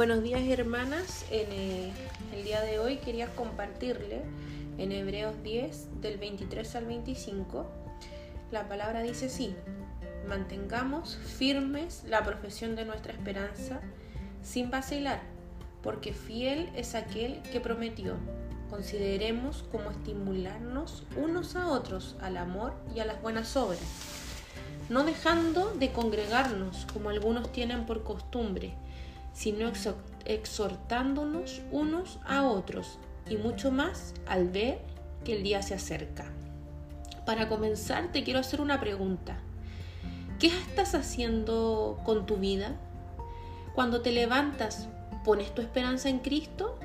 Buenos días hermanas, en eh, el día de hoy quería compartirle en Hebreos 10 del 23 al 25. La palabra dice así, mantengamos firmes la profesión de nuestra esperanza sin vacilar, porque fiel es aquel que prometió. Consideremos cómo estimularnos unos a otros al amor y a las buenas obras, no dejando de congregarnos como algunos tienen por costumbre, sino exhortándonos unos a otros y mucho más al ver que el día se acerca. Para comenzar, te quiero hacer una pregunta. ¿Qué estás haciendo con tu vida? Cuando te levantas, ¿pones tu esperanza en Cristo?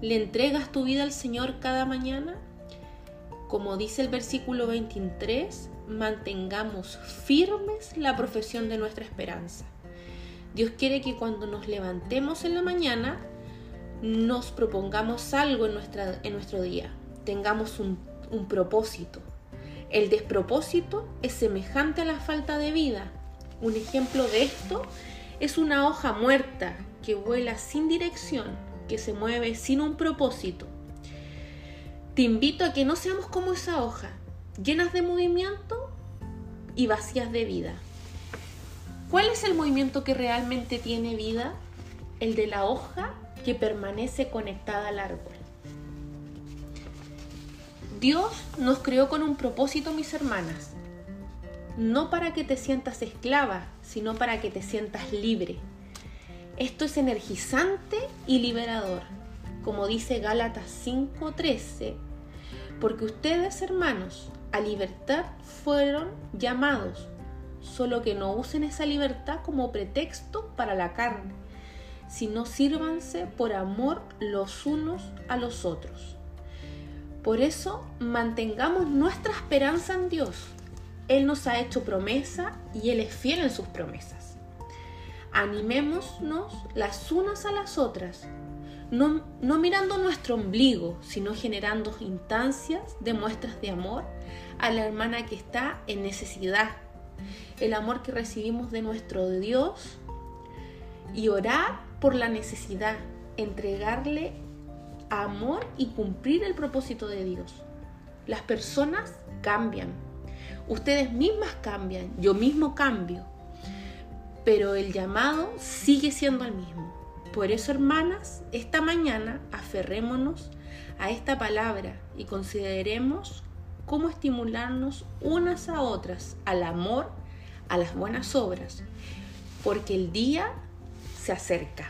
¿Le entregas tu vida al Señor cada mañana? Como dice el versículo 23, mantengamos firmes la profesión de nuestra esperanza. Dios quiere que cuando nos levantemos en la mañana nos propongamos algo en, nuestra, en nuestro día, tengamos un, un propósito. El despropósito es semejante a la falta de vida. Un ejemplo de esto es una hoja muerta que vuela sin dirección, que se mueve sin un propósito. Te invito a que no seamos como esa hoja, llenas de movimiento y vacías de vida. ¿Cuál es el movimiento que realmente tiene vida? El de la hoja que permanece conectada al árbol. Dios nos creó con un propósito, mis hermanas. No para que te sientas esclava, sino para que te sientas libre. Esto es energizante y liberador, como dice Gálatas 5:13, porque ustedes, hermanos, a libertad fueron llamados solo que no usen esa libertad como pretexto para la carne, sino sírvanse por amor los unos a los otros. Por eso mantengamos nuestra esperanza en Dios. Él nos ha hecho promesa y Él es fiel en sus promesas. Animémonos las unas a las otras, no, no mirando nuestro ombligo, sino generando instancias de muestras de amor a la hermana que está en necesidad el amor que recibimos de nuestro Dios y orar por la necesidad, entregarle amor y cumplir el propósito de Dios. Las personas cambian, ustedes mismas cambian, yo mismo cambio, pero el llamado sigue siendo el mismo. Por eso, hermanas, esta mañana aferrémonos a esta palabra y consideremos cómo estimularnos unas a otras al amor a las buenas obras, porque el día se acerca.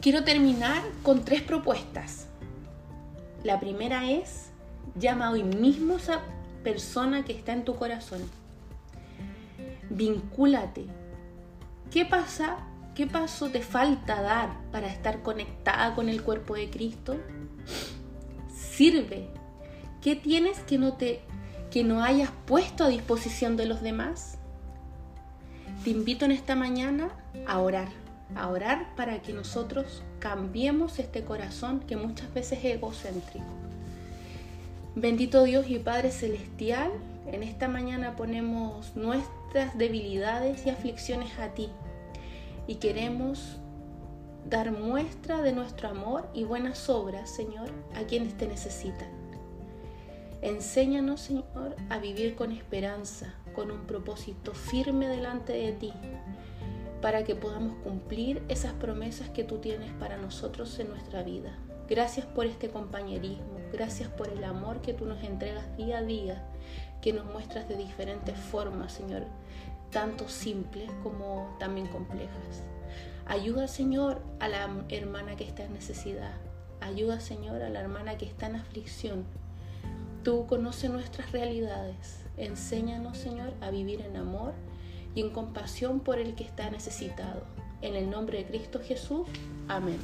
Quiero terminar con tres propuestas. La primera es, llama hoy mismo a esa persona que está en tu corazón. Vincúlate. ¿Qué pasa? ¿Qué paso te falta dar para estar conectada con el cuerpo de Cristo? Sirve. ¿Qué tienes que no te que no hayas puesto a disposición de los demás? Te invito en esta mañana a orar, a orar para que nosotros cambiemos este corazón que muchas veces es egocéntrico. Bendito Dios y Padre Celestial, en esta mañana ponemos nuestras debilidades y aflicciones a ti y queremos dar muestra de nuestro amor y buenas obras, Señor, a quienes te necesitan. Enséñanos, Señor, a vivir con esperanza, con un propósito firme delante de ti, para que podamos cumplir esas promesas que tú tienes para nosotros en nuestra vida. Gracias por este compañerismo, gracias por el amor que tú nos entregas día a día, que nos muestras de diferentes formas, Señor, tanto simples como también complejas. Ayuda, Señor, a la hermana que está en necesidad. Ayuda, Señor, a la hermana que está en aflicción Tú conoces nuestras realidades. Enséñanos, Señor, a vivir en amor y en compasión por el que está necesitado. En el nombre de Cristo Jesús. Amén.